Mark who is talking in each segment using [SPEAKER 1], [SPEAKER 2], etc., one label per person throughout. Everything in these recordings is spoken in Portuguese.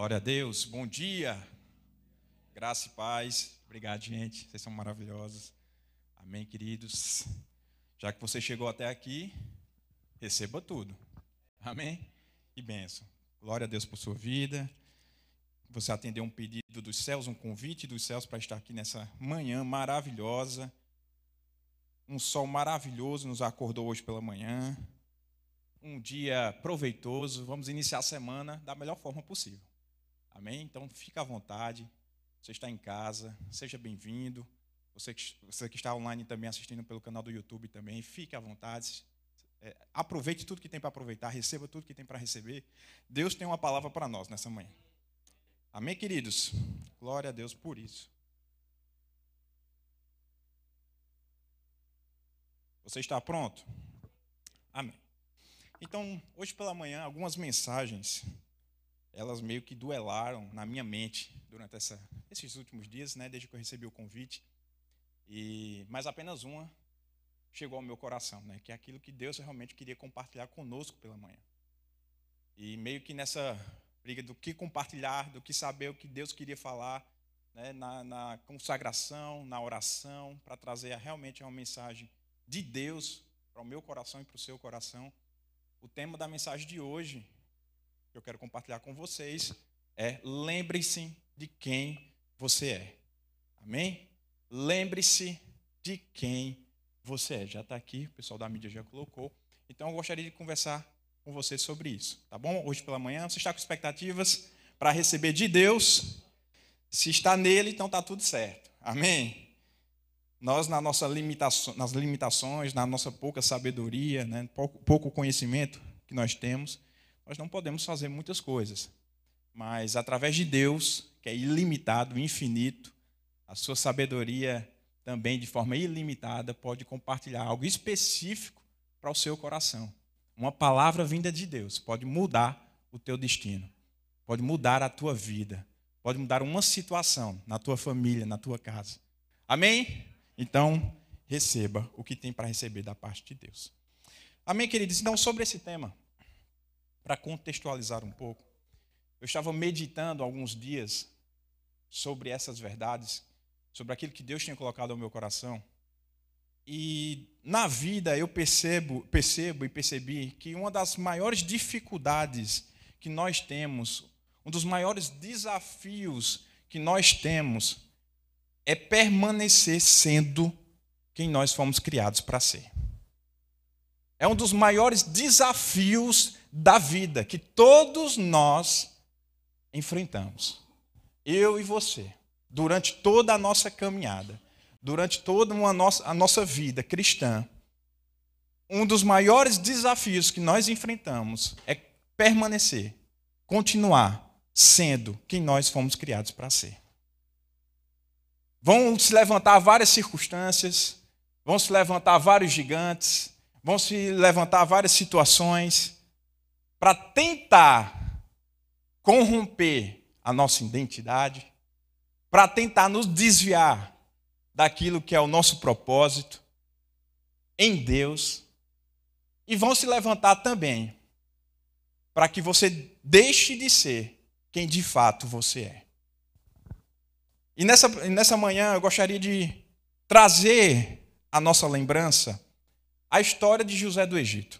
[SPEAKER 1] Glória a Deus, bom dia, graça e paz. Obrigado, gente, vocês são maravilhosos. Amém, queridos. Já que você chegou até aqui, receba tudo. Amém? E benção. Glória a Deus por sua vida. Você atendeu um pedido dos céus, um convite dos céus para estar aqui nessa manhã maravilhosa. Um sol maravilhoso nos acordou hoje pela manhã. Um dia proveitoso. Vamos iniciar a semana da melhor forma possível. Amém? Então, fica à vontade. Você está em casa, seja bem-vindo. Você você que está online também assistindo pelo canal do YouTube também, fique à vontade. É, aproveite tudo que tem para aproveitar, receba tudo que tem para receber. Deus tem uma palavra para nós nessa manhã. Amém, queridos? Glória a Deus por isso. Você está pronto? Amém. Então, hoje pela manhã, algumas mensagens elas meio que duelaram na minha mente durante essa, esses últimos dias, né, desde que eu recebi o convite. E mas apenas uma chegou ao meu coração, né, que é aquilo que Deus realmente queria compartilhar conosco pela manhã. E meio que nessa briga do que compartilhar, do que saber o que Deus queria falar, né, na, na consagração, na oração, para trazer realmente uma mensagem de Deus para o meu coração e para o seu coração. O tema da mensagem de hoje que eu quero compartilhar com vocês é lembre-se de quem você é. Amém? Lembre-se de quem você é. Já está aqui, o pessoal da mídia já colocou. Então eu gostaria de conversar com você sobre isso, tá bom? Hoje pela manhã, você está com expectativas para receber de Deus? Se está nele, então está tudo certo. Amém? Nós, na nossa limitação, nas limitações, na nossa pouca sabedoria, né, pouco, pouco conhecimento que nós temos, nós não podemos fazer muitas coisas, mas através de Deus, que é ilimitado, infinito, a sua sabedoria também de forma ilimitada pode compartilhar algo específico para o seu coração. Uma palavra vinda de Deus pode mudar o teu destino, pode mudar a tua vida, pode mudar uma situação na tua família, na tua casa. Amém? Então, receba o que tem para receber da parte de Deus. Amém, queridos? Então, sobre esse tema, para contextualizar um pouco, eu estava meditando alguns dias sobre essas verdades, sobre aquilo que Deus tinha colocado ao meu coração. E na vida eu percebo, percebo e percebi que uma das maiores dificuldades que nós temos, um dos maiores desafios que nós temos é permanecer sendo quem nós fomos criados para ser. É um dos maiores desafios da vida que todos nós enfrentamos. Eu e você, durante toda a nossa caminhada, durante toda a nossa, a nossa vida cristã, um dos maiores desafios que nós enfrentamos é permanecer, continuar sendo quem nós fomos criados para ser. Vão se levantar várias circunstâncias, vão se levantar vários gigantes, vão se levantar várias situações, para tentar corromper a nossa identidade, para tentar nos desviar daquilo que é o nosso propósito em Deus, e vão se levantar também para que você deixe de ser quem de fato você é. E nessa, nessa manhã eu gostaria de trazer a nossa lembrança a história de José do Egito.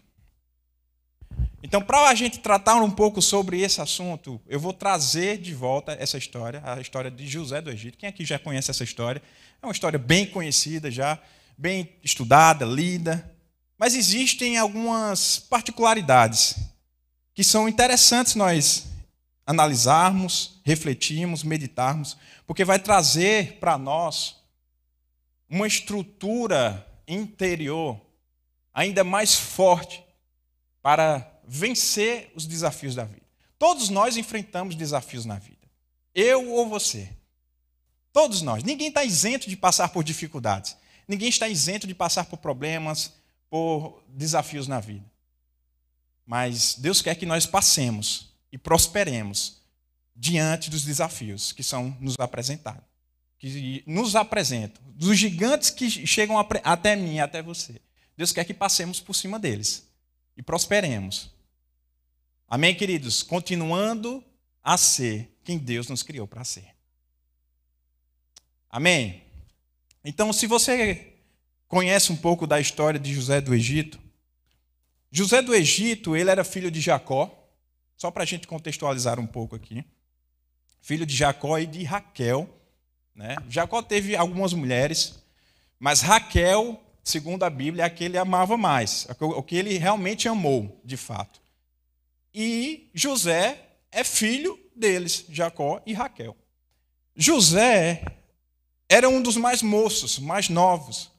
[SPEAKER 1] Então, para a gente tratar um pouco sobre esse assunto, eu vou trazer de volta essa história, a história de José do Egito. Quem aqui já conhece essa história? É uma história bem conhecida já, bem estudada, lida. Mas existem algumas particularidades que são interessantes nós analisarmos, refletirmos, meditarmos, porque vai trazer para nós uma estrutura interior ainda mais forte para vencer os desafios da vida. Todos nós enfrentamos desafios na vida. Eu ou você. Todos nós. Ninguém está isento de passar por dificuldades. Ninguém está isento de passar por problemas, por desafios na vida. Mas Deus quer que nós passemos e prosperemos diante dos desafios que são nos apresentados. Que nos apresentam. Dos gigantes que chegam até mim, até você. Deus quer que passemos por cima deles e prosperemos. Amém, queridos? Continuando a ser quem Deus nos criou para ser. Amém? Então, se você conhece um pouco da história de José do Egito, José do Egito, ele era filho de Jacó, só para a gente contextualizar um pouco aqui. Filho de Jacó e de Raquel. Né? Jacó teve algumas mulheres, mas Raquel, segundo a Bíblia, é a que ele amava mais, o que ele realmente amou, de fato. E José é filho deles, Jacó e Raquel. José era um dos mais moços, mais novos.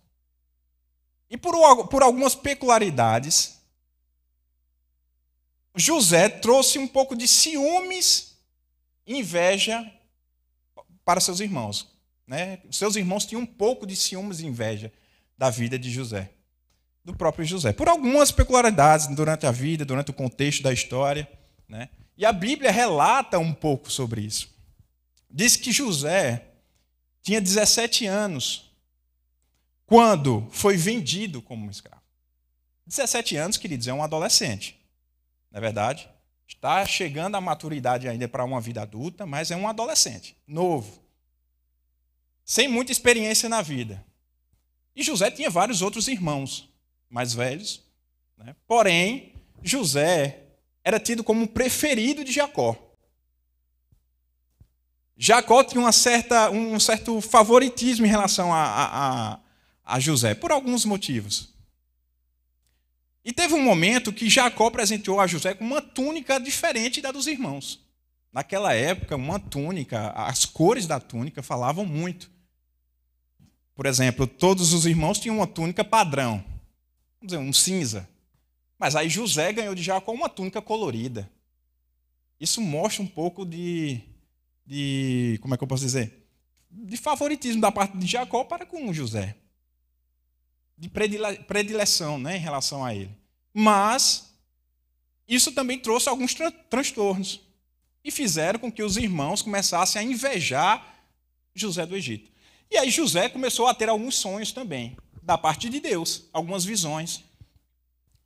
[SPEAKER 1] E por, por algumas peculiaridades, José trouxe um pouco de ciúmes inveja para seus irmãos. Né? Seus irmãos tinham um pouco de ciúmes e inveja da vida de José, do próprio José, por algumas peculiaridades durante a vida, durante o contexto da história. Né? E a Bíblia relata um pouco sobre isso. Diz que José tinha 17 anos quando foi vendido como escravo. 17 anos, queridos, é um adolescente. Não é verdade? Está chegando à maturidade ainda para uma vida adulta, mas é um adolescente, novo. Sem muita experiência na vida. E José tinha vários outros irmãos mais velhos. Né? Porém, José era tido como o preferido de Jacó. Jacó tinha uma certa, um certo favoritismo em relação a, a, a, José, por alguns motivos. E teve um momento que Jacó presenteou a José com uma túnica diferente da dos irmãos. Naquela época, uma túnica, as cores da túnica falavam muito. Por exemplo, todos os irmãos tinham uma túnica padrão, vamos dizer, um cinza. Mas aí José ganhou de Jacó uma túnica colorida. Isso mostra um pouco de, de como é que eu posso dizer? De favoritismo da parte de Jacó para com José de predileção né, em relação a ele. Mas isso também trouxe alguns tran transtornos e fizeram com que os irmãos começassem a invejar José do Egito. E aí José começou a ter alguns sonhos também, da parte de Deus, algumas visões.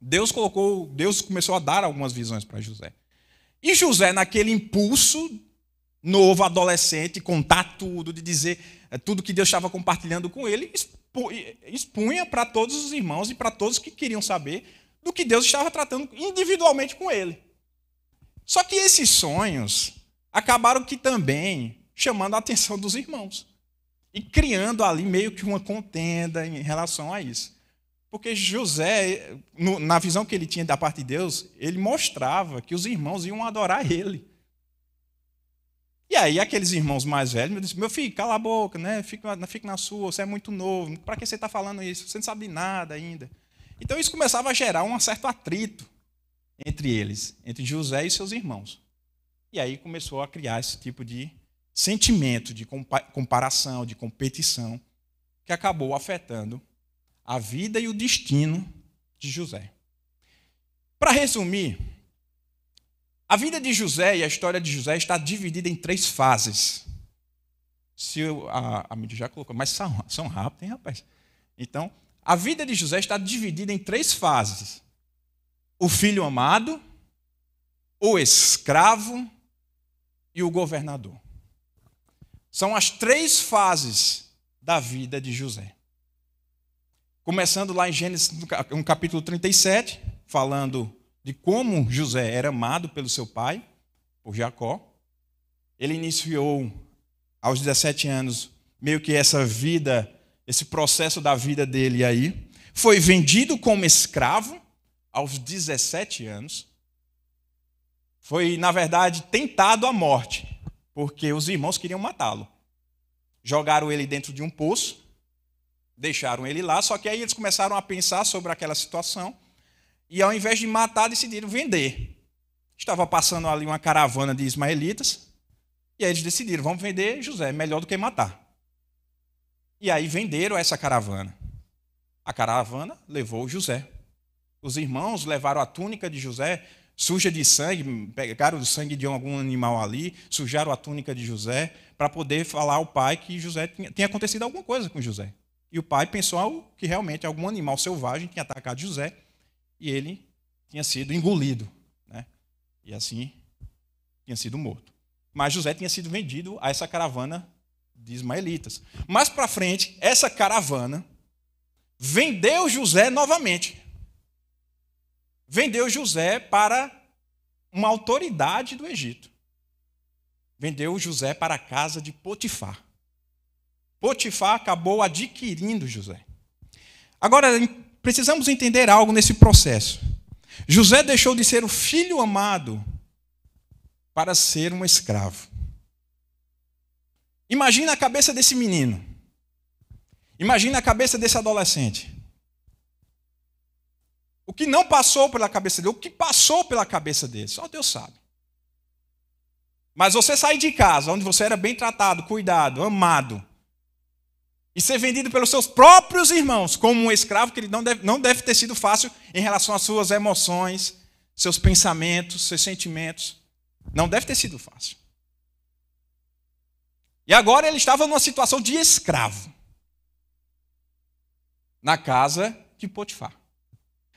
[SPEAKER 1] Deus colocou, Deus começou a dar algumas visões para José. E José, naquele impulso novo, adolescente, contar tudo, de dizer eh, tudo que Deus estava compartilhando com ele, expunha para todos os irmãos e para todos que queriam saber do que Deus estava tratando individualmente com ele. Só que esses sonhos acabaram que também chamando a atenção dos irmãos e criando ali meio que uma contenda em relação a isso. Porque José, na visão que ele tinha da parte de Deus, ele mostrava que os irmãos iam adorar ele. E aí aqueles irmãos mais velhos me disseram, meu filho, cala a boca, né? Fique, fique na sua, você é muito novo, para que você está falando isso? Você não sabe nada ainda. Então isso começava a gerar um certo atrito entre eles, entre José e seus irmãos. E aí começou a criar esse tipo de sentimento de comparação, de competição, que acabou afetando a vida e o destino de José. Para resumir, a vida de José e a história de José está dividida em três fases. Se eu, a, a mídia já colocou, mas são, são rápidos, hein, rapaz? Então, a vida de José está dividida em três fases: o filho amado, o escravo e o governador. São as três fases da vida de José. Começando lá em Gênesis, no capítulo 37, falando de como José era amado pelo seu pai, por Jacó. Ele iniciou aos 17 anos meio que essa vida, esse processo da vida dele aí. Foi vendido como escravo aos 17 anos. Foi, na verdade, tentado à morte, porque os irmãos queriam matá-lo. Jogaram ele dentro de um poço, deixaram ele lá, só que aí eles começaram a pensar sobre aquela situação e ao invés de matar, decidiram vender. Estava passando ali uma caravana de ismaelitas, e aí eles decidiram, vamos vender José, melhor do que matar. E aí venderam essa caravana. A caravana levou José. Os irmãos levaram a túnica de José, suja de sangue, pegaram o sangue de algum animal ali, sujaram a túnica de José, para poder falar ao pai que José tinha, tinha acontecido alguma coisa com José. E o pai pensou que realmente algum animal selvagem tinha atacado José e ele tinha sido engolido. Né? E assim tinha sido morto. mas José tinha sido vendido a essa caravana de ismaelitas. Mais para frente, essa caravana vendeu José novamente. Vendeu José para uma autoridade do Egito. Vendeu José para a casa de Potifar. Potifar acabou adquirindo José. Agora, precisamos entender algo nesse processo. José deixou de ser o filho amado para ser um escravo. Imagina a cabeça desse menino. Imagina a cabeça desse adolescente. O que não passou pela cabeça dele, o que passou pela cabeça dele, só Deus sabe. Mas você sair de casa, onde você era bem tratado, cuidado, amado, e ser vendido pelos seus próprios irmãos como um escravo, que não deve, não deve ter sido fácil em relação às suas emoções, seus pensamentos, seus sentimentos. Não deve ter sido fácil. E agora ele estava numa situação de escravo na casa de Potifar.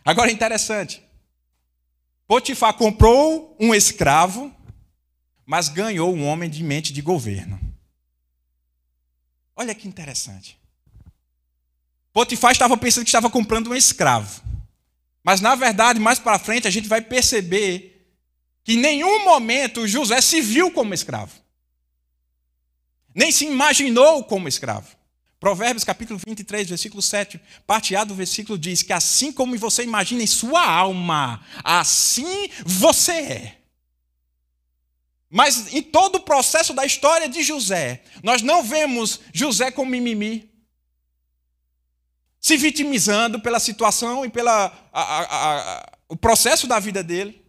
[SPEAKER 1] Agora é interessante. Potifar comprou um escravo, mas ganhou um homem de mente de governo. Olha que interessante. Potifar estava pensando que estava comprando um escravo. Mas, na verdade, mais para frente, a gente vai perceber que em nenhum momento José se viu como escravo. Nem se imaginou como escravo. Provérbios capítulo 23, versículo 7, parte A do versículo diz que assim como você imagina em sua alma, assim você é. Mas em todo o processo da história de José, nós não vemos José com mimimi, se vitimizando pela situação e pelo o processo da vida dele.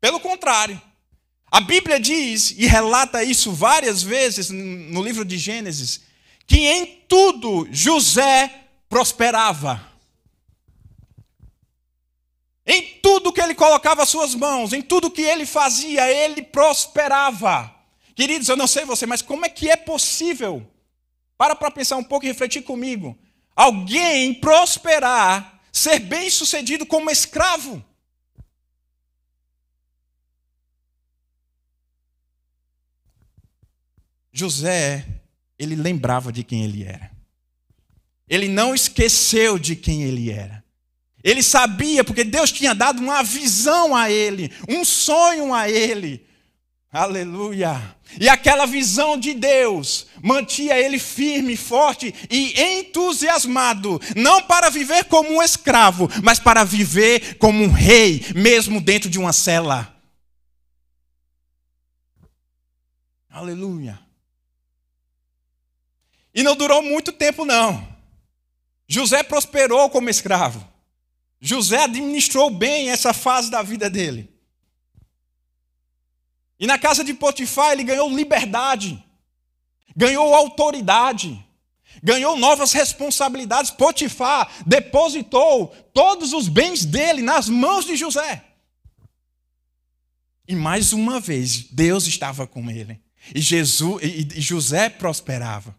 [SPEAKER 1] Pelo contrário, a Bíblia diz e relata isso várias vezes no livro de Gênesis, que em tudo José prosperava. Em tudo que ele colocava suas mãos, em tudo que ele fazia, ele prosperava. Queridos, eu não sei você, mas como é que é possível? Para para pensar um pouco e refletir comigo. Alguém prosperar, ser bem-sucedido como escravo. José, ele lembrava de quem ele era. Ele não esqueceu de quem ele era. Ele sabia, porque Deus tinha dado uma visão a ele, um sonho a ele. Aleluia! E aquela visão de Deus mantinha ele firme, forte e entusiasmado, não para viver como um escravo, mas para viver como um rei, mesmo dentro de uma cela. Aleluia! E não durou muito tempo, não. José prosperou como escravo. José administrou bem essa fase da vida dele. E na casa de Potifar ele ganhou liberdade, ganhou autoridade, ganhou novas responsabilidades. Potifar depositou todos os bens dele nas mãos de José. E mais uma vez, Deus estava com ele. E, Jesus, e José prosperava.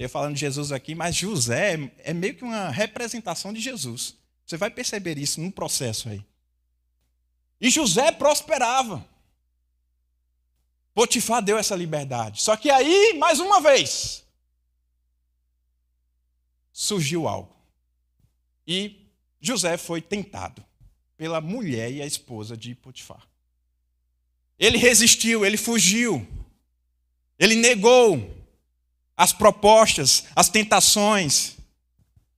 [SPEAKER 1] Eu falando de Jesus aqui, mas José é meio que uma representação de Jesus. Você vai perceber isso no processo aí. E José prosperava. Potifar deu essa liberdade. Só que aí, mais uma vez, surgiu algo. E José foi tentado pela mulher e a esposa de Potifar. Ele resistiu, ele fugiu. Ele negou as propostas, as tentações.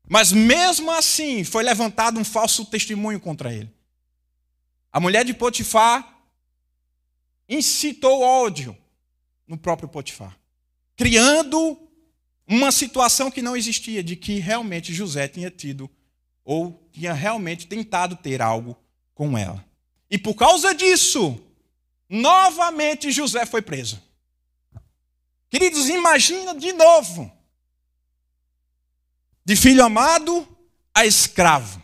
[SPEAKER 1] Mas mesmo assim, foi levantado um falso testemunho contra ele. A mulher de Potifar incitou ódio no próprio Potifar, criando uma situação que não existia, de que realmente José tinha tido ou tinha realmente tentado ter algo com ela. E por causa disso, novamente José foi preso. Queridos, imagina de novo de filho amado a escravo.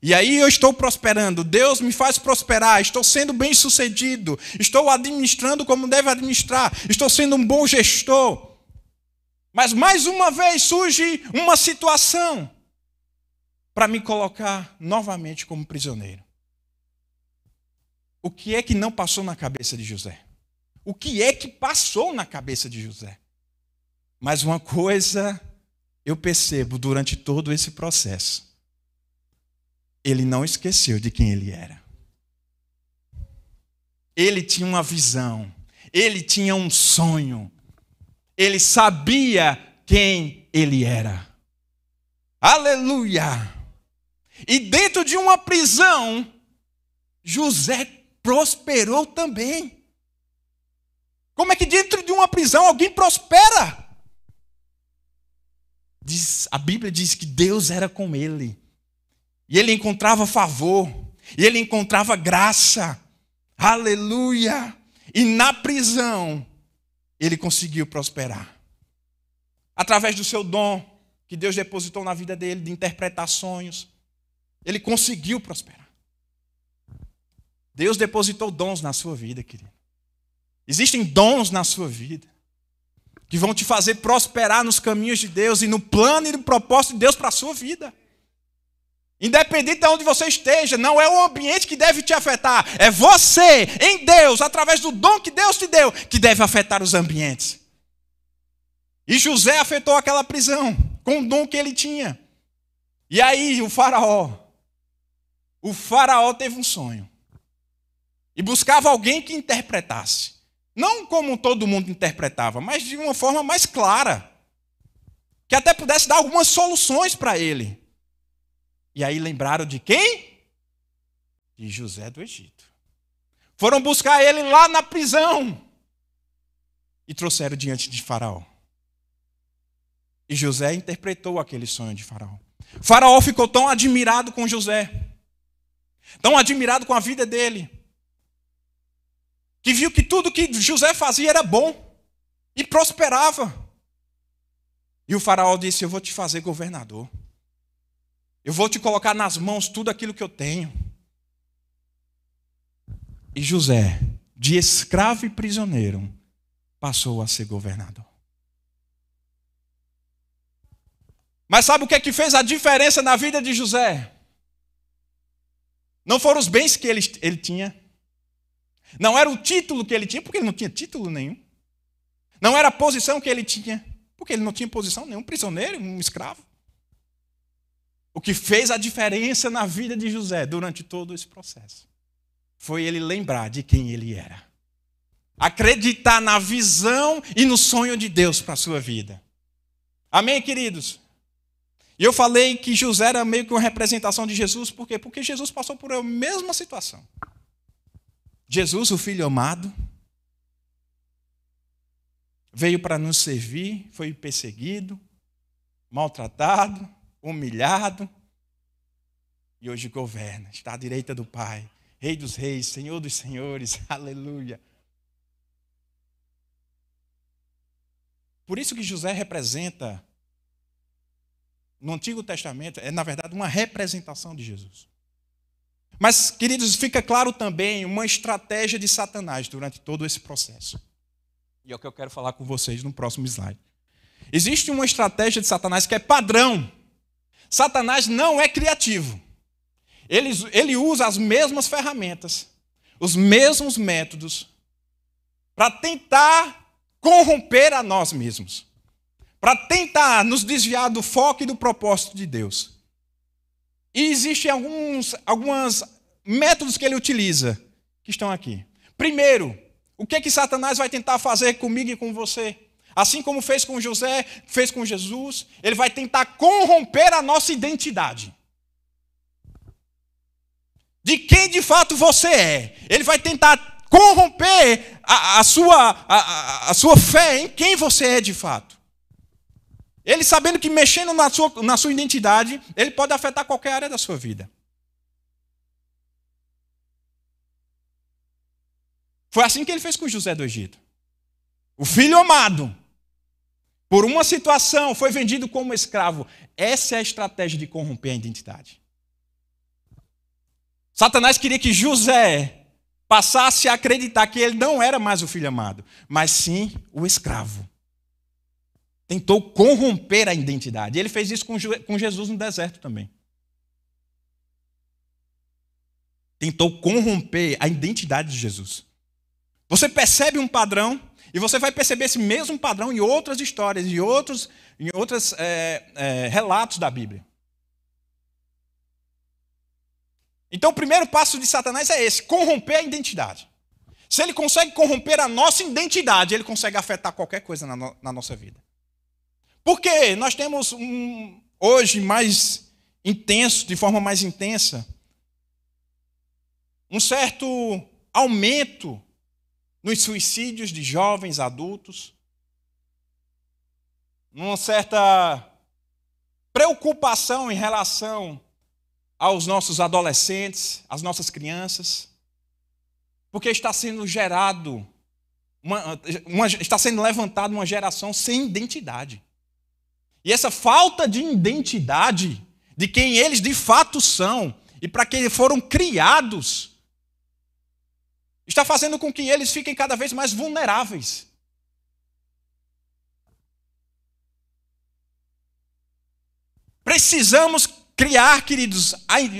[SPEAKER 1] E aí eu estou prosperando, Deus me faz prosperar, estou sendo bem sucedido, estou administrando como deve administrar, estou sendo um bom gestor. Mas mais uma vez surge uma situação para me colocar novamente como prisioneiro. O que é que não passou na cabeça de José? O que é que passou na cabeça de José. Mas uma coisa eu percebo durante todo esse processo: ele não esqueceu de quem ele era. Ele tinha uma visão, ele tinha um sonho, ele sabia quem ele era. Aleluia! E dentro de uma prisão, José prosperou também. Como é que dentro de uma prisão alguém prospera? Diz, a Bíblia diz que Deus era com ele. E ele encontrava favor. E ele encontrava graça. Aleluia! E na prisão, ele conseguiu prosperar. Através do seu dom, que Deus depositou na vida dele, de interpretar sonhos, ele conseguiu prosperar. Deus depositou dons na sua vida, querido. Existem dons na sua vida que vão te fazer prosperar nos caminhos de Deus e no plano e no propósito de Deus para a sua vida. Independente de onde você esteja, não é o ambiente que deve te afetar, é você, em Deus, através do dom que Deus te deu, que deve afetar os ambientes. E José afetou aquela prisão com o dom que ele tinha. E aí o faraó, o faraó teve um sonho. E buscava alguém que interpretasse. Não como todo mundo interpretava, mas de uma forma mais clara. Que até pudesse dar algumas soluções para ele. E aí lembraram de quem? De José do Egito. Foram buscar ele lá na prisão. E trouxeram diante de Faraó. E José interpretou aquele sonho de Faraó. Faraó ficou tão admirado com José, tão admirado com a vida dele, que viu que tudo que José fazia era bom e prosperava. E o Faraó disse: Eu vou te fazer governador. Eu vou te colocar nas mãos tudo aquilo que eu tenho. E José, de escravo e prisioneiro, passou a ser governador. Mas sabe o que é que fez a diferença na vida de José? Não foram os bens que ele, ele tinha. Não era o título que ele tinha, porque ele não tinha título nenhum. Não era a posição que ele tinha, porque ele não tinha posição nenhum, prisioneiro, um escravo. O que fez a diferença na vida de José durante todo esse processo foi ele lembrar de quem ele era. Acreditar na visão e no sonho de Deus para a sua vida. Amém, queridos? E eu falei que José era meio que uma representação de Jesus, por quê? Porque Jesus passou por a mesma situação. Jesus, o Filho amado, veio para nos servir, foi perseguido, maltratado, humilhado, e hoje governa, está à direita do Pai, Rei dos Reis, Senhor dos Senhores, aleluia. Por isso que José representa no Antigo Testamento é, na verdade, uma representação de Jesus. Mas, queridos, fica claro também uma estratégia de Satanás durante todo esse processo. E é o que eu quero falar com vocês no próximo slide. Existe uma estratégia de Satanás que é padrão. Satanás não é criativo. Ele, ele usa as mesmas ferramentas, os mesmos métodos, para tentar corromper a nós mesmos para tentar nos desviar do foco e do propósito de Deus. E existem alguns alguns métodos que ele utiliza que estão aqui. Primeiro, o que é que Satanás vai tentar fazer comigo e com você? Assim como fez com José, fez com Jesus, ele vai tentar corromper a nossa identidade. De quem de fato você é. Ele vai tentar corromper a, a sua, a, a sua fé em quem você é de fato. Ele sabendo que mexendo na sua, na sua identidade, ele pode afetar qualquer área da sua vida. Foi assim que ele fez com José do Egito. O filho amado, por uma situação, foi vendido como escravo. Essa é a estratégia de corromper a identidade. Satanás queria que José passasse a acreditar que ele não era mais o filho amado, mas sim o escravo tentou corromper a identidade. Ele fez isso com Jesus no deserto também. Tentou corromper a identidade de Jesus. Você percebe um padrão e você vai perceber esse mesmo padrão em outras histórias, em outros, em outros é, é, relatos da Bíblia. Então, o primeiro passo de Satanás é esse: corromper a identidade. Se ele consegue corromper a nossa identidade, ele consegue afetar qualquer coisa na, no, na nossa vida. Porque nós temos um, hoje mais intenso, de forma mais intensa, um certo aumento nos suicídios de jovens adultos, uma certa preocupação em relação aos nossos adolescentes, às nossas crianças, porque está sendo gerado, uma, uma, está sendo levantada uma geração sem identidade. E essa falta de identidade de quem eles de fato são e para quem foram criados está fazendo com que eles fiquem cada vez mais vulneráveis. Precisamos criar, queridos,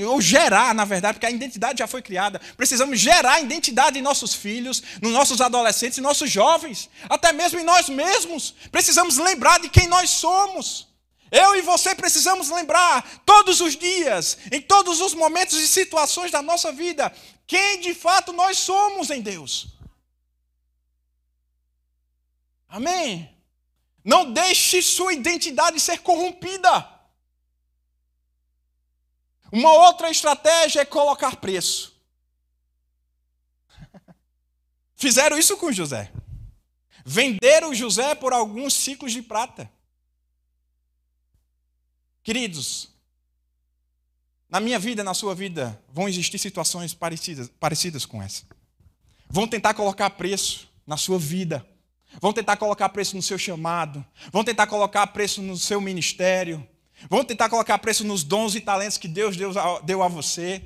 [SPEAKER 1] ou gerar, na verdade, porque a identidade já foi criada. Precisamos gerar identidade em nossos filhos, nos nossos adolescentes, em nossos jovens, até mesmo em nós mesmos. Precisamos lembrar de quem nós somos. Eu e você precisamos lembrar todos os dias, em todos os momentos e situações da nossa vida, quem de fato nós somos em Deus. Amém? Não deixe sua identidade ser corrompida. Uma outra estratégia é colocar preço. Fizeram isso com José. Venderam José por alguns ciclos de prata. Queridos, na minha vida, na sua vida, vão existir situações parecidas, parecidas com essa. Vão tentar colocar preço na sua vida. Vão tentar colocar preço no seu chamado. Vão tentar colocar preço no seu ministério. Vão tentar colocar preço nos dons e talentos que Deus deu a você.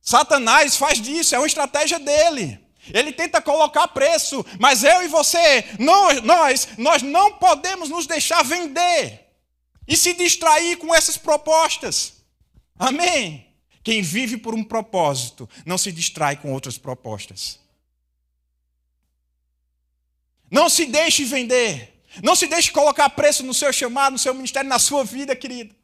[SPEAKER 1] Satanás faz disso, é uma estratégia dele. Ele tenta colocar preço, mas eu e você, nós, nós, nós não podemos nos deixar vender e se distrair com essas propostas. Amém? Quem vive por um propósito não se distrai com outras propostas. Não se deixe vender. Não se deixe colocar preço no seu chamado, no seu ministério, na sua vida, querido.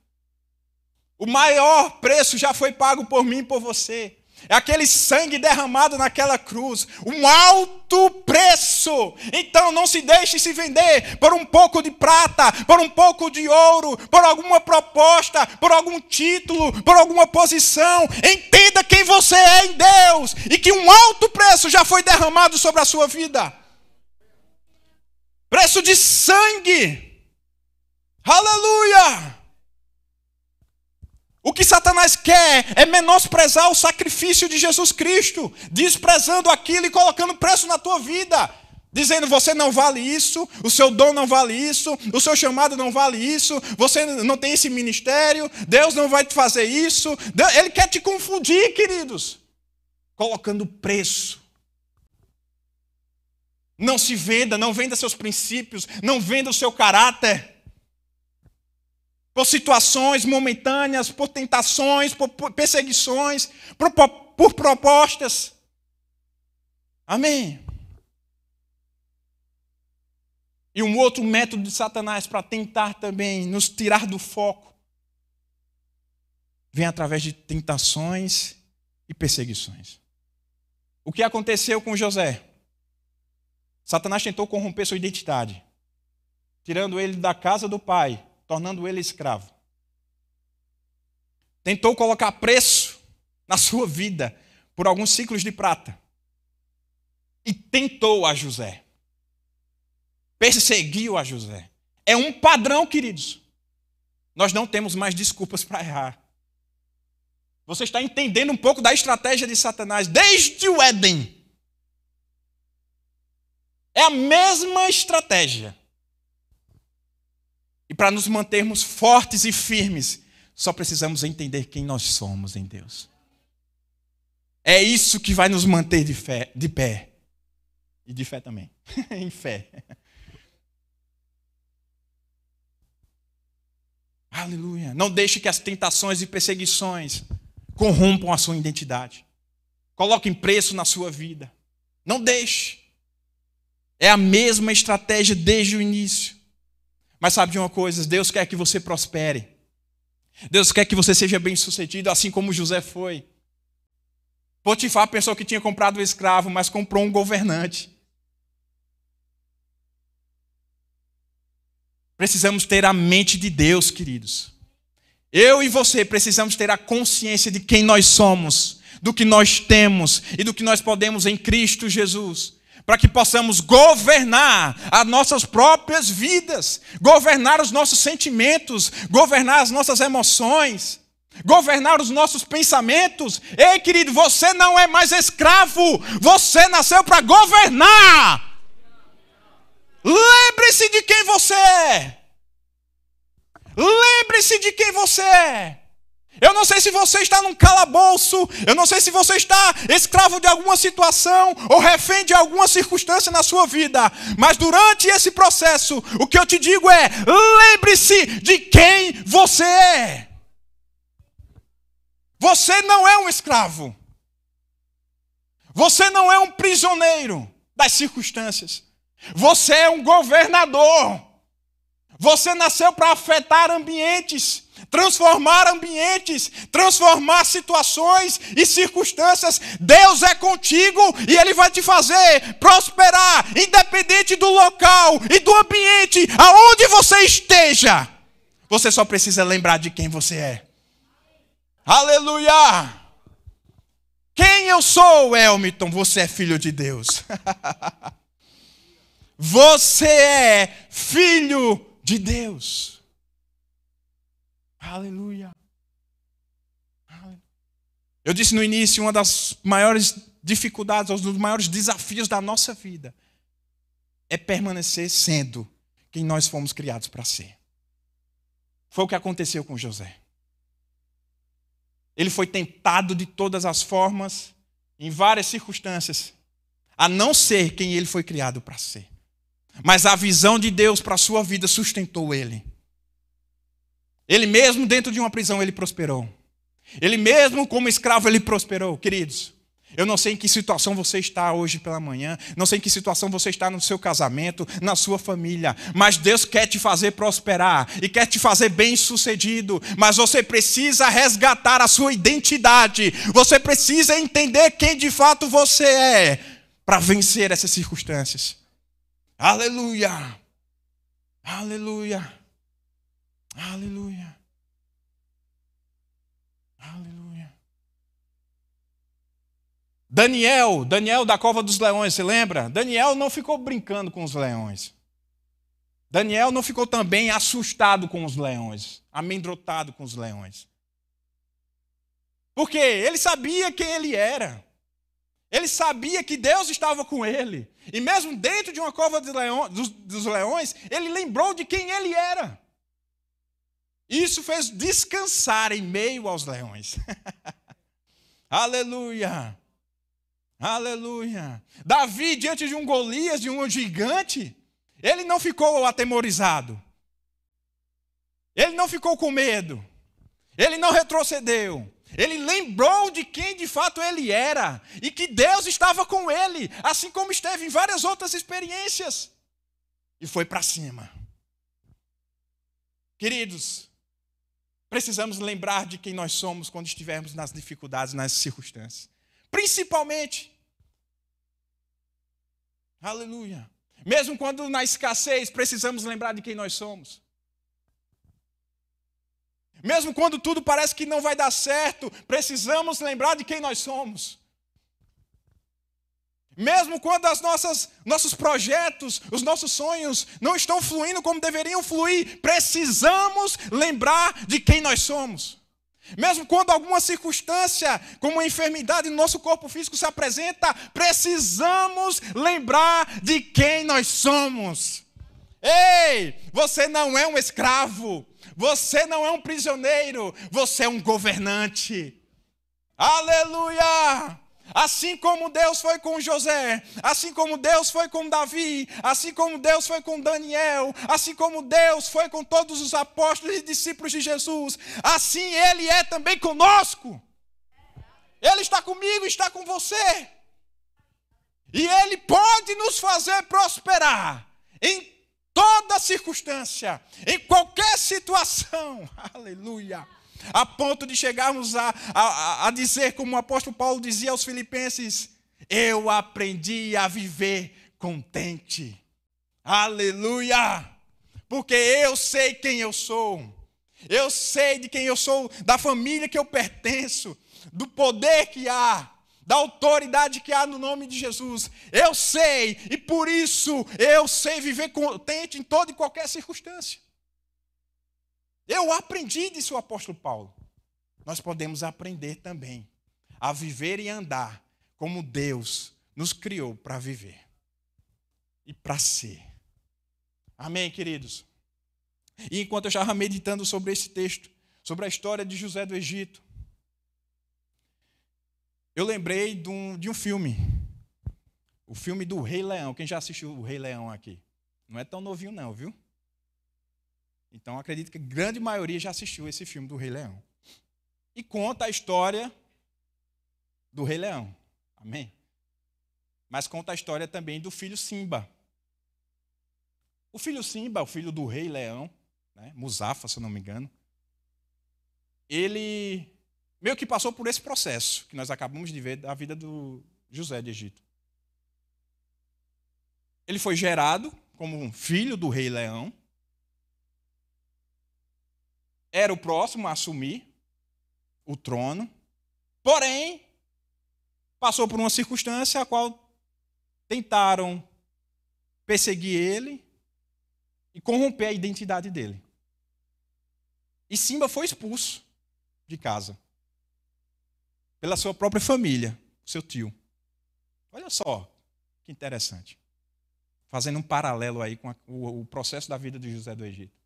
[SPEAKER 1] O maior preço já foi pago por mim e por você. É aquele sangue derramado naquela cruz, um alto preço. Então não se deixe se vender por um pouco de prata, por um pouco de ouro, por alguma proposta, por algum título, por alguma posição. Entenda quem você é em Deus e que um alto preço já foi derramado sobre a sua vida preço de sangue. Aleluia! O que Satanás quer é menosprezar o sacrifício de Jesus Cristo, desprezando aquilo e colocando preço na tua vida, dizendo você não vale isso, o seu dom não vale isso, o seu chamado não vale isso, você não tem esse ministério, Deus não vai te fazer isso. Ele quer te confundir, queridos, colocando preço não se venda, não venda seus princípios, não venda o seu caráter. Por situações momentâneas, por tentações, por perseguições, por, por propostas. Amém. E um outro método de Satanás para tentar também nos tirar do foco vem através de tentações e perseguições. O que aconteceu com José? Satanás tentou corromper sua identidade, tirando ele da casa do pai, tornando ele escravo. Tentou colocar preço na sua vida por alguns ciclos de prata. E tentou a José. Perseguiu a José. É um padrão, queridos. Nós não temos mais desculpas para errar. Você está entendendo um pouco da estratégia de Satanás desde o Éden. É a mesma estratégia. E para nos mantermos fortes e firmes, só precisamos entender quem nós somos em Deus. É isso que vai nos manter de, fé, de pé. E de fé também. em fé. Aleluia. Não deixe que as tentações e perseguições corrompam a sua identidade. Coloquem preço na sua vida. Não deixe. É a mesma estratégia desde o início. Mas sabe de uma coisa? Deus quer que você prospere. Deus quer que você seja bem-sucedido, assim como José foi. Potifar pensou que tinha comprado um escravo, mas comprou um governante. Precisamos ter a mente de Deus, queridos. Eu e você precisamos ter a consciência de quem nós somos, do que nós temos e do que nós podemos em Cristo Jesus, para que possamos governar as nossas próprias vidas, governar os nossos sentimentos, governar as nossas emoções, governar os nossos pensamentos. Ei, querido, você não é mais escravo, você nasceu para governar. Lembre-se de quem você é. Lembre-se de quem você é. Eu não sei se você está num calabouço, eu não sei se você está escravo de alguma situação ou refém de alguma circunstância na sua vida, mas durante esse processo, o que eu te digo é: lembre-se de quem você é. Você não é um escravo, você não é um prisioneiro das circunstâncias, você é um governador. Você nasceu para afetar ambientes, transformar ambientes, transformar situações e circunstâncias. Deus é contigo e Ele vai te fazer prosperar, independente do local e do ambiente, aonde você esteja. Você só precisa lembrar de quem você é. Aleluia! Quem eu sou, Elmiton? Você é filho de Deus. você é filho de Deus. Aleluia. Eu disse no início, uma das maiores dificuldades, um dos maiores desafios da nossa vida é permanecer sendo quem nós fomos criados para ser. Foi o que aconteceu com José. Ele foi tentado de todas as formas, em várias circunstâncias, a não ser quem ele foi criado para ser. Mas a visão de Deus para a sua vida sustentou ele. Ele mesmo dentro de uma prisão ele prosperou. Ele mesmo como escravo ele prosperou, queridos. Eu não sei em que situação você está hoje pela manhã, não sei em que situação você está no seu casamento, na sua família, mas Deus quer te fazer prosperar e quer te fazer bem-sucedido, mas você precisa resgatar a sua identidade. Você precisa entender quem de fato você é para vencer essas circunstâncias. Aleluia! Aleluia! Aleluia! Aleluia! Daniel, Daniel da cova dos leões, você lembra? Daniel não ficou brincando com os leões. Daniel não ficou também assustado com os leões, amedrontado com os leões. Porque ele sabia quem ele era. Ele sabia que Deus estava com ele. E mesmo dentro de uma cova dos, dos leões, ele lembrou de quem ele era. Isso fez descansar em meio aos leões. Aleluia! Aleluia! Davi, diante de um Golias, de um gigante, ele não ficou atemorizado. Ele não ficou com medo. Ele não retrocedeu. Ele lembrou de quem de fato ele era e que Deus estava com ele, assim como esteve em várias outras experiências. E foi para cima. Queridos, precisamos lembrar de quem nós somos quando estivermos nas dificuldades, nas circunstâncias. Principalmente, aleluia. Mesmo quando na escassez, precisamos lembrar de quem nós somos. Mesmo quando tudo parece que não vai dar certo, precisamos lembrar de quem nós somos. Mesmo quando as nossas nossos projetos, os nossos sonhos não estão fluindo como deveriam fluir, precisamos lembrar de quem nós somos. Mesmo quando alguma circunstância, como a enfermidade no nosso corpo físico se apresenta, precisamos lembrar de quem nós somos. Ei, você não é um escravo, você não é um prisioneiro, você é um governante. Aleluia! Assim como Deus foi com José, assim como Deus foi com Davi, assim como Deus foi com Daniel, assim como Deus foi com todos os apóstolos e discípulos de Jesus, assim Ele é também conosco. Ele está comigo, está com você. E Ele pode nos fazer prosperar em toda circunstância, em qualquer situação. Aleluia. A ponto de chegarmos a, a, a dizer, como o apóstolo Paulo dizia aos Filipenses: Eu aprendi a viver contente. Aleluia! Porque eu sei quem eu sou. Eu sei de quem eu sou, da família que eu pertenço, do poder que há, da autoridade que há no nome de Jesus. Eu sei, e por isso eu sei viver contente em toda e qualquer circunstância. Eu aprendi, disse o apóstolo Paulo. Nós podemos aprender também a viver e andar como Deus nos criou para viver e para ser. Amém, queridos? E enquanto eu estava meditando sobre esse texto, sobre a história de José do Egito, eu lembrei de um, de um filme. O filme do Rei Leão. Quem já assistiu o Rei Leão aqui? Não é tão novinho, não, viu? Então acredito que a grande maioria já assistiu esse filme do Rei Leão. E conta a história do Rei Leão. Amém? Mas conta a história também do filho Simba. O filho Simba, o filho do Rei Leão, né, se eu não me engano, ele meio que passou por esse processo que nós acabamos de ver da vida do José de Egito. Ele foi gerado como um filho do rei Leão. Era o próximo a assumir o trono. Porém, passou por uma circunstância a qual tentaram perseguir ele e corromper a identidade dele. E Simba foi expulso de casa pela sua própria família, seu tio. Olha só que interessante. Fazendo um paralelo aí com a, o, o processo da vida de José do Egito.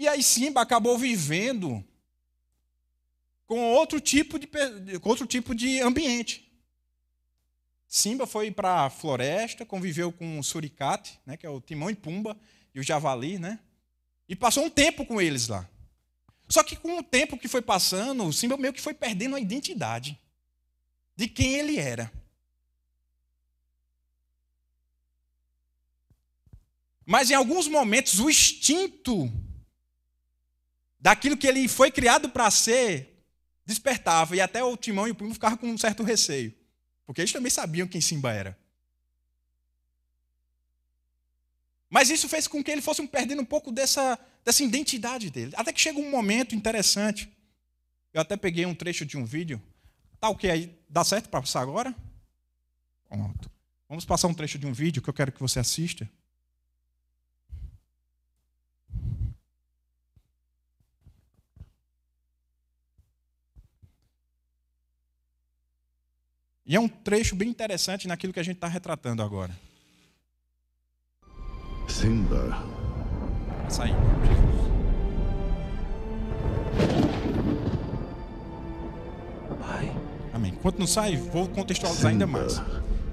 [SPEAKER 1] E aí Simba acabou vivendo com outro tipo de, outro tipo de ambiente. Simba foi para a floresta, conviveu com o suricate, né, que é o timão e pumba, e o javali, né? E passou um tempo com eles lá. Só que com o tempo que foi passando, o Simba meio que foi perdendo a identidade de quem ele era. Mas em alguns momentos o instinto daquilo que ele foi criado para ser despertava e até o Timão e o Primo ficavam com um certo receio, porque eles também sabiam quem Simba era. Mas isso fez com que ele fosse perdendo um pouco dessa dessa identidade dele. Até que chega um momento interessante. Eu até peguei um trecho de um vídeo. Tá o que aí? Dá certo para passar agora? Pronto. Vamos passar um trecho de um vídeo que eu quero que você assista. E é um trecho bem interessante naquilo que a gente está retratando agora.
[SPEAKER 2] Simba
[SPEAKER 1] sair.
[SPEAKER 2] Pai.
[SPEAKER 1] Amém. Enquanto não sai, vou contextualizar ainda mais.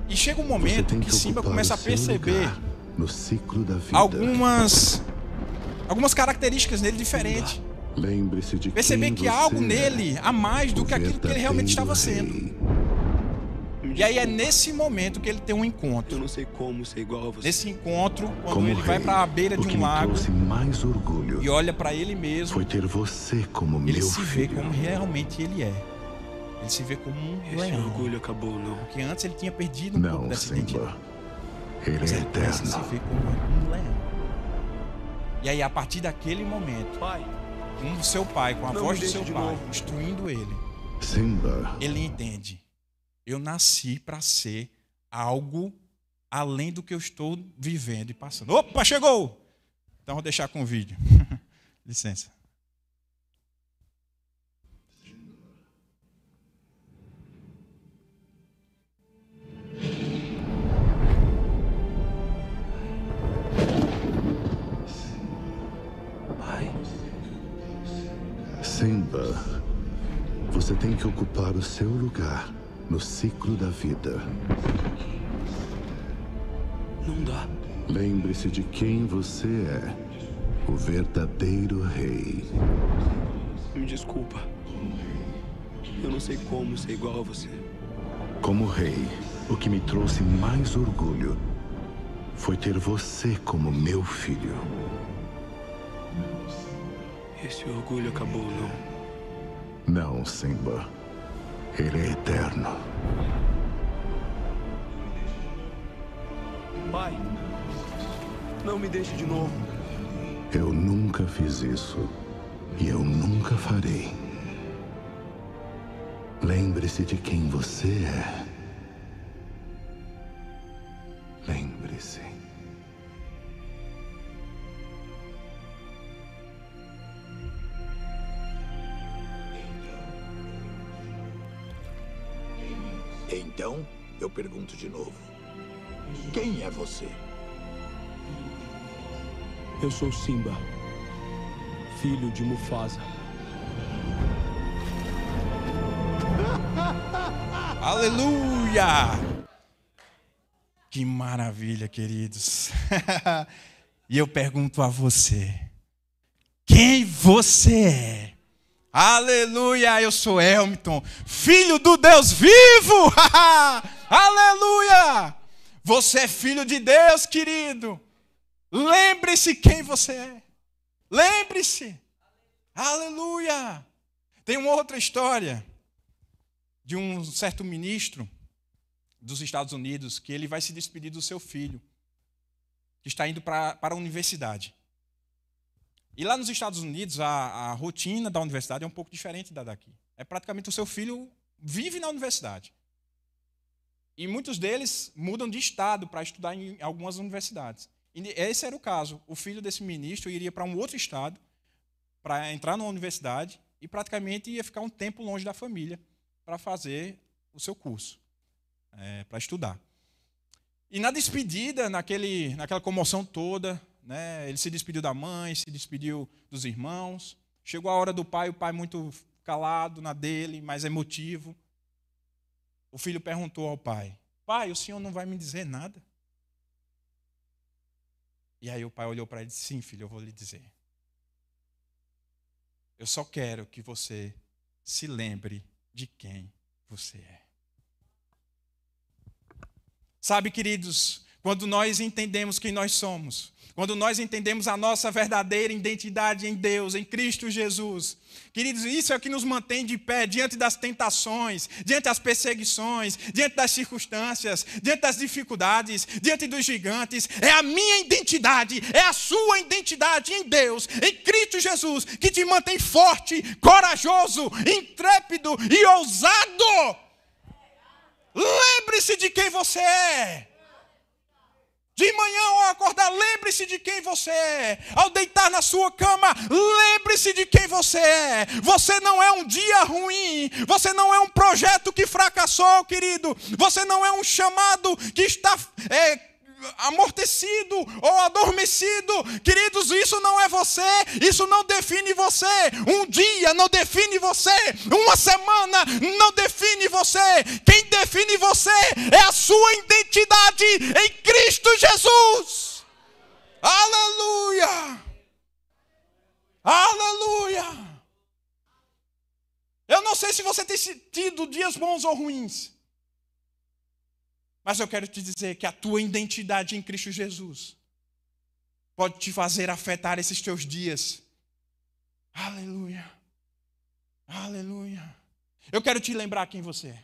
[SPEAKER 1] E chega um momento que, que Simba começa a perceber
[SPEAKER 2] no ciclo da vida.
[SPEAKER 1] algumas algumas características nele diferentes.
[SPEAKER 2] Lembre-se de
[SPEAKER 1] perceber que há algo nele a mais do que aquilo que ele realmente estava sendo. E aí é nesse momento que ele tem um encontro.
[SPEAKER 3] Eu não sei como ser igual a você.
[SPEAKER 1] Nesse encontro, quando
[SPEAKER 2] como
[SPEAKER 1] ele
[SPEAKER 2] rei,
[SPEAKER 1] vai para a beira de um lago
[SPEAKER 2] mais orgulho
[SPEAKER 1] e olha para ele mesmo,
[SPEAKER 2] foi ter você como
[SPEAKER 1] ele
[SPEAKER 2] meu
[SPEAKER 1] se
[SPEAKER 2] filho.
[SPEAKER 1] vê como realmente ele é. Ele se vê como um
[SPEAKER 3] Esse
[SPEAKER 1] leão.
[SPEAKER 3] orgulho acabou, não.
[SPEAKER 1] Porque antes ele tinha perdido um pouco
[SPEAKER 2] Não,
[SPEAKER 1] dessa
[SPEAKER 2] Simba.
[SPEAKER 1] identidade.
[SPEAKER 2] Ele
[SPEAKER 1] Mas
[SPEAKER 2] é
[SPEAKER 1] ele a se
[SPEAKER 2] eterno.
[SPEAKER 1] ver como um leão. E aí, a partir daquele momento,
[SPEAKER 3] Pai,
[SPEAKER 1] um seu pai, com a
[SPEAKER 3] Não
[SPEAKER 1] voz do seu pai,
[SPEAKER 3] novo.
[SPEAKER 1] instruindo ele,
[SPEAKER 2] Simba,
[SPEAKER 1] ele entende. Eu nasci para ser algo além do que eu estou vivendo e passando. Opa, chegou! Então vou deixar com o vídeo. Licença.
[SPEAKER 2] Simba, você tem que ocupar o seu lugar no ciclo da vida.
[SPEAKER 3] não dá.
[SPEAKER 2] Lembre-se de quem você é, o verdadeiro rei.
[SPEAKER 3] Me desculpa. Eu não sei como ser igual a você.
[SPEAKER 2] Como rei, o que me trouxe mais orgulho foi ter você como meu filho.
[SPEAKER 3] Esse orgulho acabou, não?
[SPEAKER 2] Não, Simba. Ele é eterno.
[SPEAKER 3] Pai, não me deixe de novo.
[SPEAKER 2] Eu nunca fiz isso. E eu nunca farei. Lembre-se de quem você é.
[SPEAKER 4] Pergunto de novo: quem é você?
[SPEAKER 3] Eu sou Simba, filho de Mufasa.
[SPEAKER 1] Aleluia! Que maravilha, queridos. e eu pergunto a você: quem você é? Aleluia! Eu sou Elmiton, filho do Deus vivo! Aleluia! Você é filho de Deus, querido. Lembre-se quem você é. Lembre-se. Aleluia! Tem uma outra história de um certo ministro dos Estados Unidos que ele vai se despedir do seu filho, que está indo para, para a universidade. E lá nos Estados Unidos, a, a rotina da universidade é um pouco diferente da daqui. É praticamente o seu filho vive na universidade. E muitos deles mudam de estado para estudar em algumas universidades. E esse era o caso. O filho desse ministro iria para um outro estado para entrar numa universidade e praticamente ia ficar um tempo longe da família para fazer o seu curso, é, para estudar. E na despedida, naquele, naquela comoção toda, né, ele se despediu da mãe, se despediu dos irmãos. Chegou a hora do pai, o pai muito calado na dele, mais emotivo. O filho perguntou ao pai: Pai, o senhor não vai me dizer nada? E aí o pai olhou para ele e disse: Sim, filho, eu vou lhe dizer. Eu só quero que você se lembre de quem você é. Sabe, queridos, quando nós entendemos quem nós somos, quando nós entendemos a nossa verdadeira identidade em Deus, em Cristo Jesus. Queridos, isso é o que nos mantém de pé diante das tentações, diante das perseguições, diante das circunstâncias, diante das dificuldades, diante dos gigantes. É a minha identidade, é a sua identidade em Deus, em Cristo Jesus, que te mantém forte, corajoso, intrépido e ousado. Lembre-se de quem você é. De manhã ao acordar, lembre-se de quem você é. Ao deitar na sua cama, lembre-se de quem você é. Você não é um dia ruim. Você não é um projeto que fracassou, querido. Você não é um chamado que está é, amortecido ou adormecido. Queridos, isso não é você, isso não define você. Um dia não define você, uma semana não define você. Quem define você é a sua identidade em Cristo Jesus. Aleluia! Aleluia! Eu não sei se você tem tido dias bons ou ruins. Mas eu quero te dizer que a tua identidade em Cristo Jesus pode te fazer afetar esses teus dias. Aleluia. Aleluia. Eu quero te lembrar quem você é.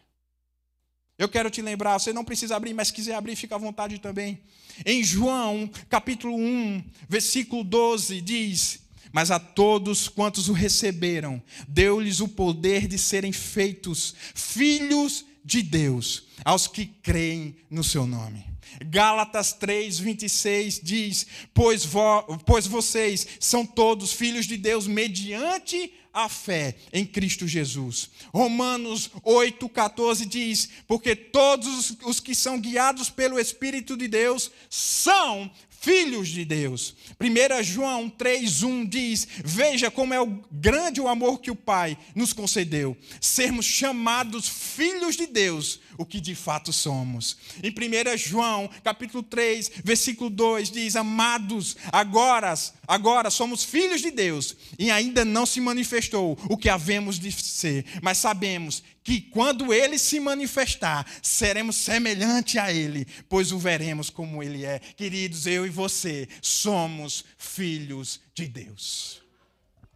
[SPEAKER 1] Eu quero te lembrar, você não precisa abrir, mas se quiser abrir, fica à vontade também. Em João, capítulo 1, versículo 12, diz: Mas a todos quantos o receberam, deu-lhes o poder de serem feitos filhos de Deus aos que creem no seu nome. Gálatas 3, 26 diz: pois, vo, pois vocês são todos filhos de Deus mediante a fé em Cristo Jesus. Romanos 8, 14 diz: Porque todos os que são guiados pelo Espírito de Deus são filhos de Deus. 1 João 3,1 diz: Veja como é o grande o amor que o Pai nos concedeu, sermos chamados filhos de Deus, o que de fato somos. Em 1 João, capítulo 3, versículo 2 diz: Amados, agora agora somos filhos de Deus e ainda não se manifestou o que havemos de ser, mas sabemos que quando ele se manifestar, seremos semelhante a ele, pois o veremos como ele é. Queridos, eu e você somos filhos de Deus.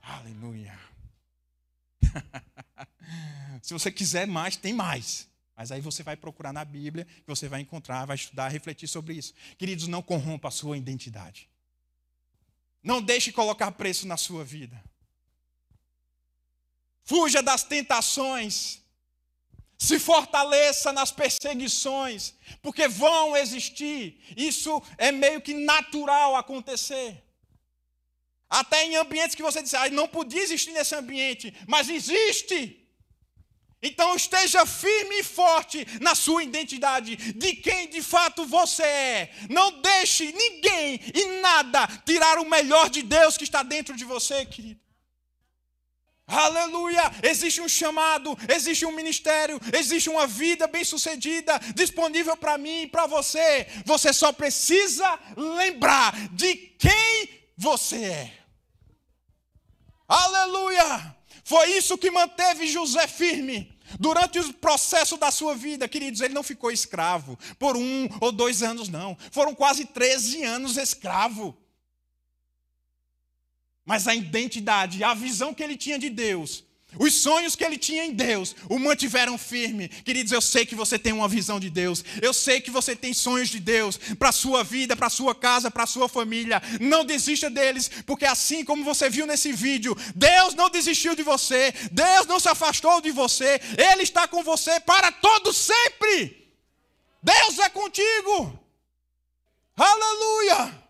[SPEAKER 1] Aleluia. se você quiser mais, tem mais. Mas aí você vai procurar na Bíblia, você vai encontrar, vai estudar, refletir sobre isso. Queridos, não corrompa a sua identidade. Não deixe colocar preço na sua vida. Fuja das tentações. Se fortaleça nas perseguições, porque vão existir. Isso é meio que natural acontecer. Até em ambientes que você diz, ah, não podia existir nesse ambiente, mas existe. Então esteja firme e forte na sua identidade, de quem de fato você é. Não deixe ninguém e nada tirar o melhor de Deus que está dentro de você, querido. Aleluia! Existe um chamado, existe um ministério, existe uma vida bem-sucedida disponível para mim e para você. Você só precisa lembrar de quem você é. Aleluia! Foi isso que manteve José firme. Durante o processo da sua vida, queridos, ele não ficou escravo por um ou dois anos, não. Foram quase 13 anos escravo. Mas a identidade, a visão que ele tinha de Deus, os sonhos que ele tinha em Deus o mantiveram firme. Queridos, eu sei que você tem uma visão de Deus. Eu sei que você tem sonhos de Deus para a sua vida, para a sua casa, para a sua família. Não desista deles, porque assim como você viu nesse vídeo, Deus não desistiu de você. Deus não se afastou de você. Ele está com você para todo sempre. Deus é contigo. Aleluia!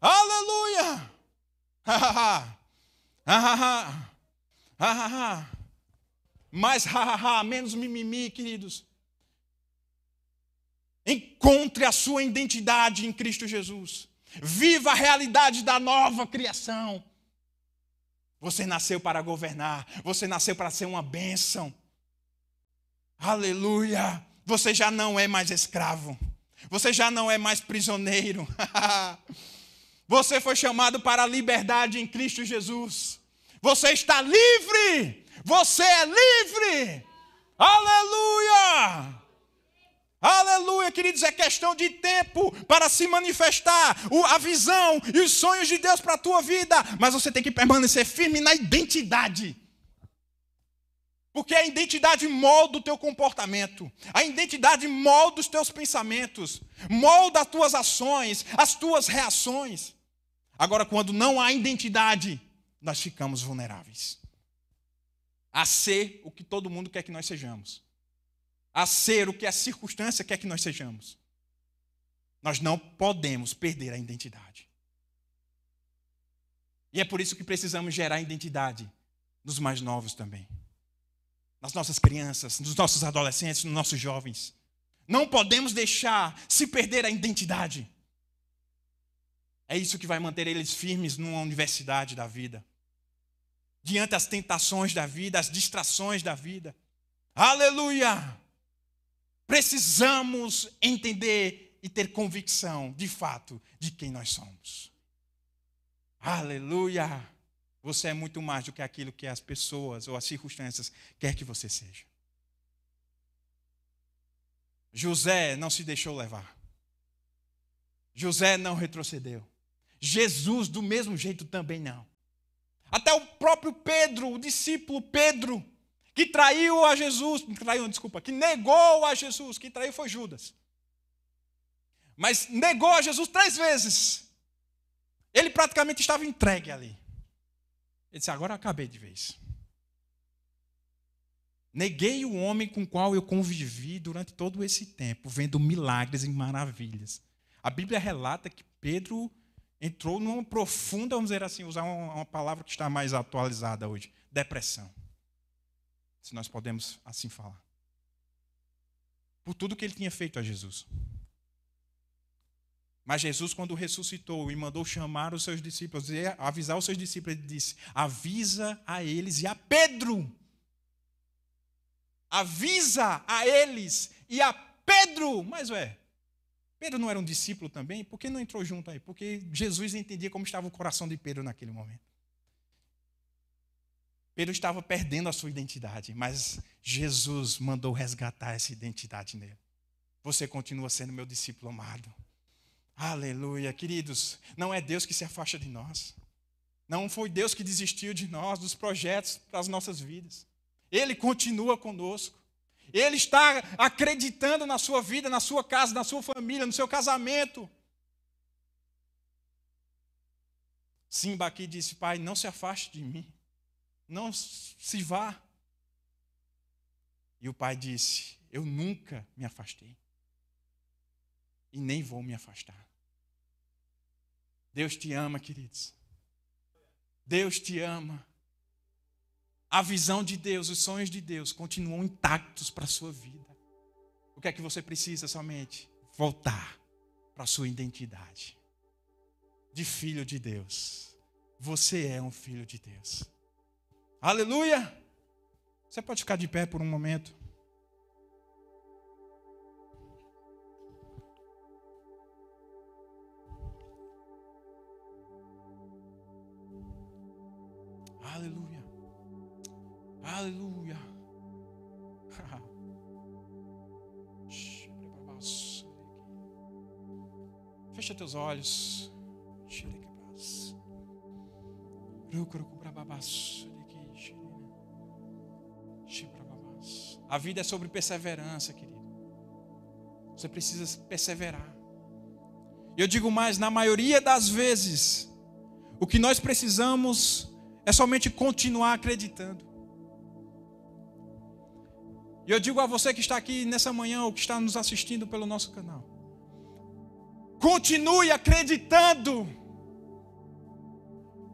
[SPEAKER 1] Aleluia! Mais ha, menos mimimi, queridos. Encontre a sua identidade em Cristo Jesus. Viva a realidade da nova criação. Você nasceu para governar, você nasceu para ser uma bênção. Aleluia! Você já não é mais escravo, você já não é mais prisioneiro. você foi chamado para a liberdade em Cristo Jesus. Você está livre! Você é livre! Aleluia! Aleluia, queridos, é questão de tempo para se manifestar a visão e os sonhos de Deus para a tua vida, mas você tem que permanecer firme na identidade. Porque a identidade molda o teu comportamento, a identidade molda os teus pensamentos, molda as tuas ações, as tuas reações. Agora, quando não há identidade, nós ficamos vulneráveis. A ser o que todo mundo quer que nós sejamos. A ser o que a circunstância quer que nós sejamos. Nós não podemos perder a identidade. E é por isso que precisamos gerar identidade nos mais novos também. Nas nossas crianças, nos nossos adolescentes, nos nossos jovens. Não podemos deixar se perder a identidade. É isso que vai manter eles firmes numa universidade da vida diante das tentações da vida, as distrações da vida. Aleluia! Precisamos entender e ter convicção, de fato, de quem nós somos. Aleluia! Você é muito mais do que aquilo que as pessoas ou as circunstâncias quer que você seja. José não se deixou levar. José não retrocedeu. Jesus, do mesmo jeito, também não. Até o próprio Pedro, o discípulo Pedro, que traiu a Jesus, traiu, desculpa, que negou a Jesus, que traiu foi Judas. Mas negou a Jesus três vezes. Ele praticamente estava entregue ali. Ele disse: Agora acabei de vez. Neguei o homem com o qual eu convivi durante todo esse tempo, vendo milagres e maravilhas. A Bíblia relata que Pedro entrou numa profunda, vamos dizer assim, usar uma, palavra que está mais atualizada hoje, depressão. Se nós podemos assim falar. Por tudo que ele tinha feito a Jesus. Mas Jesus, quando ressuscitou e mandou chamar os seus discípulos, avisar os seus discípulos, ele disse: avisa a eles e a Pedro. Avisa a eles e a Pedro. Mas, ué, Pedro não era um discípulo também? Por que não entrou junto aí? Porque Jesus entendia como estava o coração de Pedro naquele momento. Pedro estava perdendo a sua identidade, mas Jesus mandou resgatar essa identidade nele. Você continua sendo meu discípulo amado. Aleluia, queridos. Não é Deus que se afasta de nós. Não foi Deus que desistiu de nós, dos projetos para as nossas vidas. Ele continua conosco. Ele está acreditando na sua vida, na sua casa, na sua família, no seu casamento. Simba aqui disse: Pai, não se afaste de mim. Não se vá. E o pai disse: Eu nunca me afastei. E nem vou me afastar. Deus te ama, queridos. Deus te ama. A visão de Deus, os sonhos de Deus continuam intactos para a sua vida. O que é que você precisa somente? Voltar para a sua identidade de filho de Deus. Você é um filho de Deus. Aleluia! Você pode ficar de pé por um momento. Aleluia. Aleluia. Fecha teus olhos. A vida é sobre perseverança, querido. Você precisa perseverar. Eu digo mais, na maioria das vezes, o que nós precisamos é somente continuar acreditando. E eu digo a você que está aqui nessa manhã ou que está nos assistindo pelo nosso canal: continue acreditando,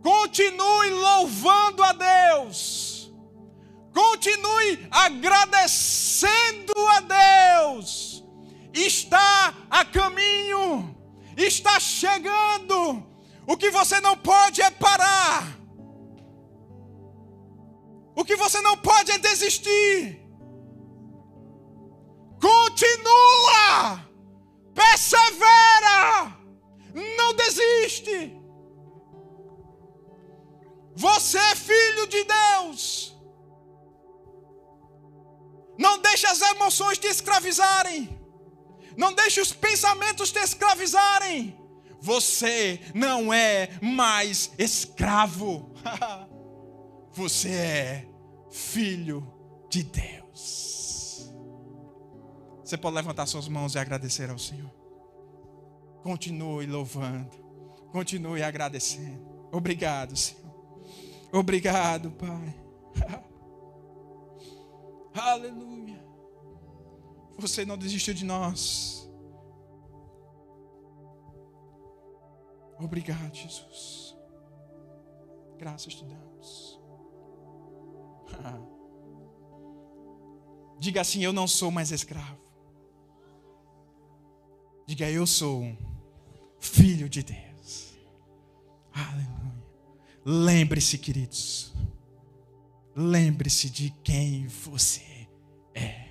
[SPEAKER 1] continue louvando a Deus, continue agradecendo a Deus. Está a caminho, está chegando. O que você não pode é parar. O que você não pode é desistir. Continua, persevera, não desiste. Você é filho de Deus. Não deixe as emoções te escravizarem. Não deixe os pensamentos te escravizarem. Você não é mais escravo. Você é filho de Deus. Você pode levantar suas mãos e agradecer ao Senhor. Continue louvando. Continue agradecendo. Obrigado, Senhor. Obrigado, Pai. Aleluia. Você não desistiu de nós. Obrigado, Jesus. Graças te damos. Diga assim: Eu não sou mais escravo. Diga: Eu sou filho de Deus. Aleluia. Lembre-se, queridos. Lembre-se de quem você é.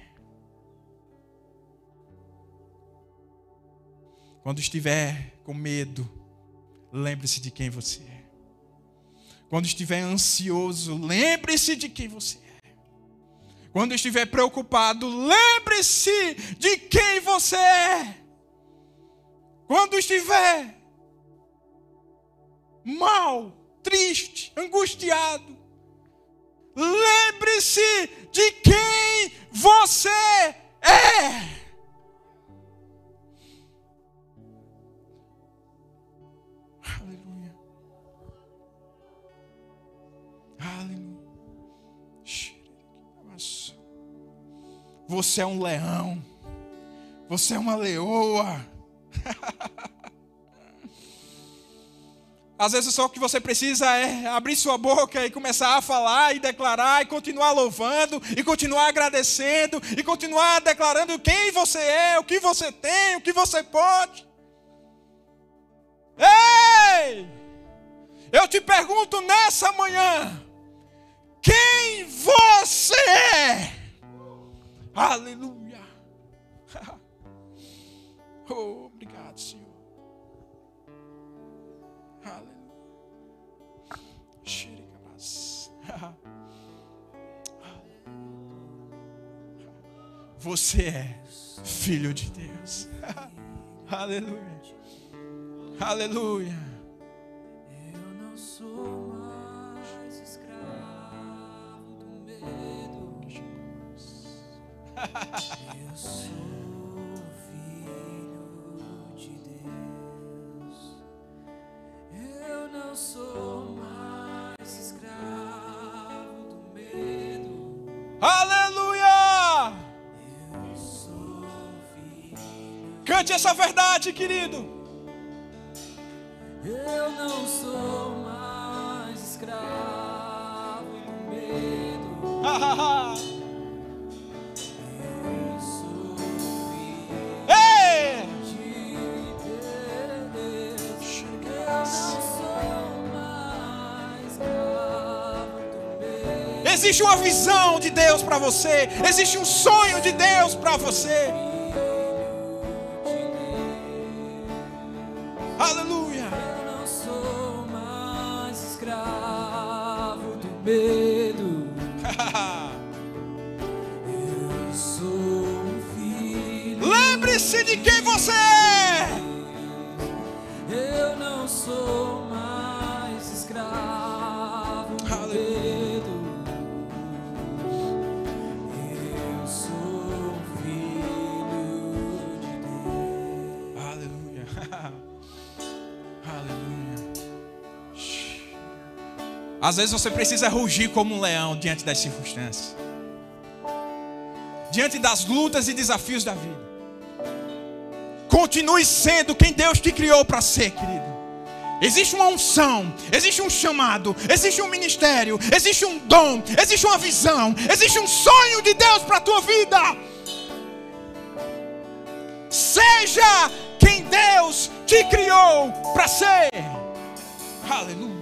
[SPEAKER 1] Quando estiver com medo, lembre-se de quem você é. Quando estiver ansioso, lembre-se de quem você é. Quando estiver preocupado, lembre-se de quem você é. Quando estiver mal, triste, angustiado, lembre-se de quem você é. Você é um leão. Você é uma leoa. Às vezes só o que você precisa é abrir sua boca e começar a falar e declarar e continuar louvando e continuar agradecendo e continuar declarando quem você é, o que você tem, o que você pode. Ei! Eu te pergunto nessa manhã, quem você é. Aleluia. Oh, obrigado, Senhor. Aleluia. Você é filho de Deus. Aleluia. Aleluia.
[SPEAKER 5] Eu não sou Eu sou filho de Deus. Eu não sou mais escravo do medo.
[SPEAKER 1] Aleluia!
[SPEAKER 5] Eu sou filho.
[SPEAKER 1] Cante essa verdade, querido.
[SPEAKER 5] Eu não sou mais escravo do medo.
[SPEAKER 1] Existe uma visão de Deus para você. Existe um sonho de Deus para você. Às vezes você precisa rugir como um leão diante das circunstâncias. Diante das lutas e desafios da vida. Continue sendo quem Deus te criou para ser, querido. Existe uma unção, existe um chamado, existe um ministério, existe um dom, existe uma visão, existe um sonho de Deus para a tua vida. Seja quem Deus te criou para ser. Aleluia.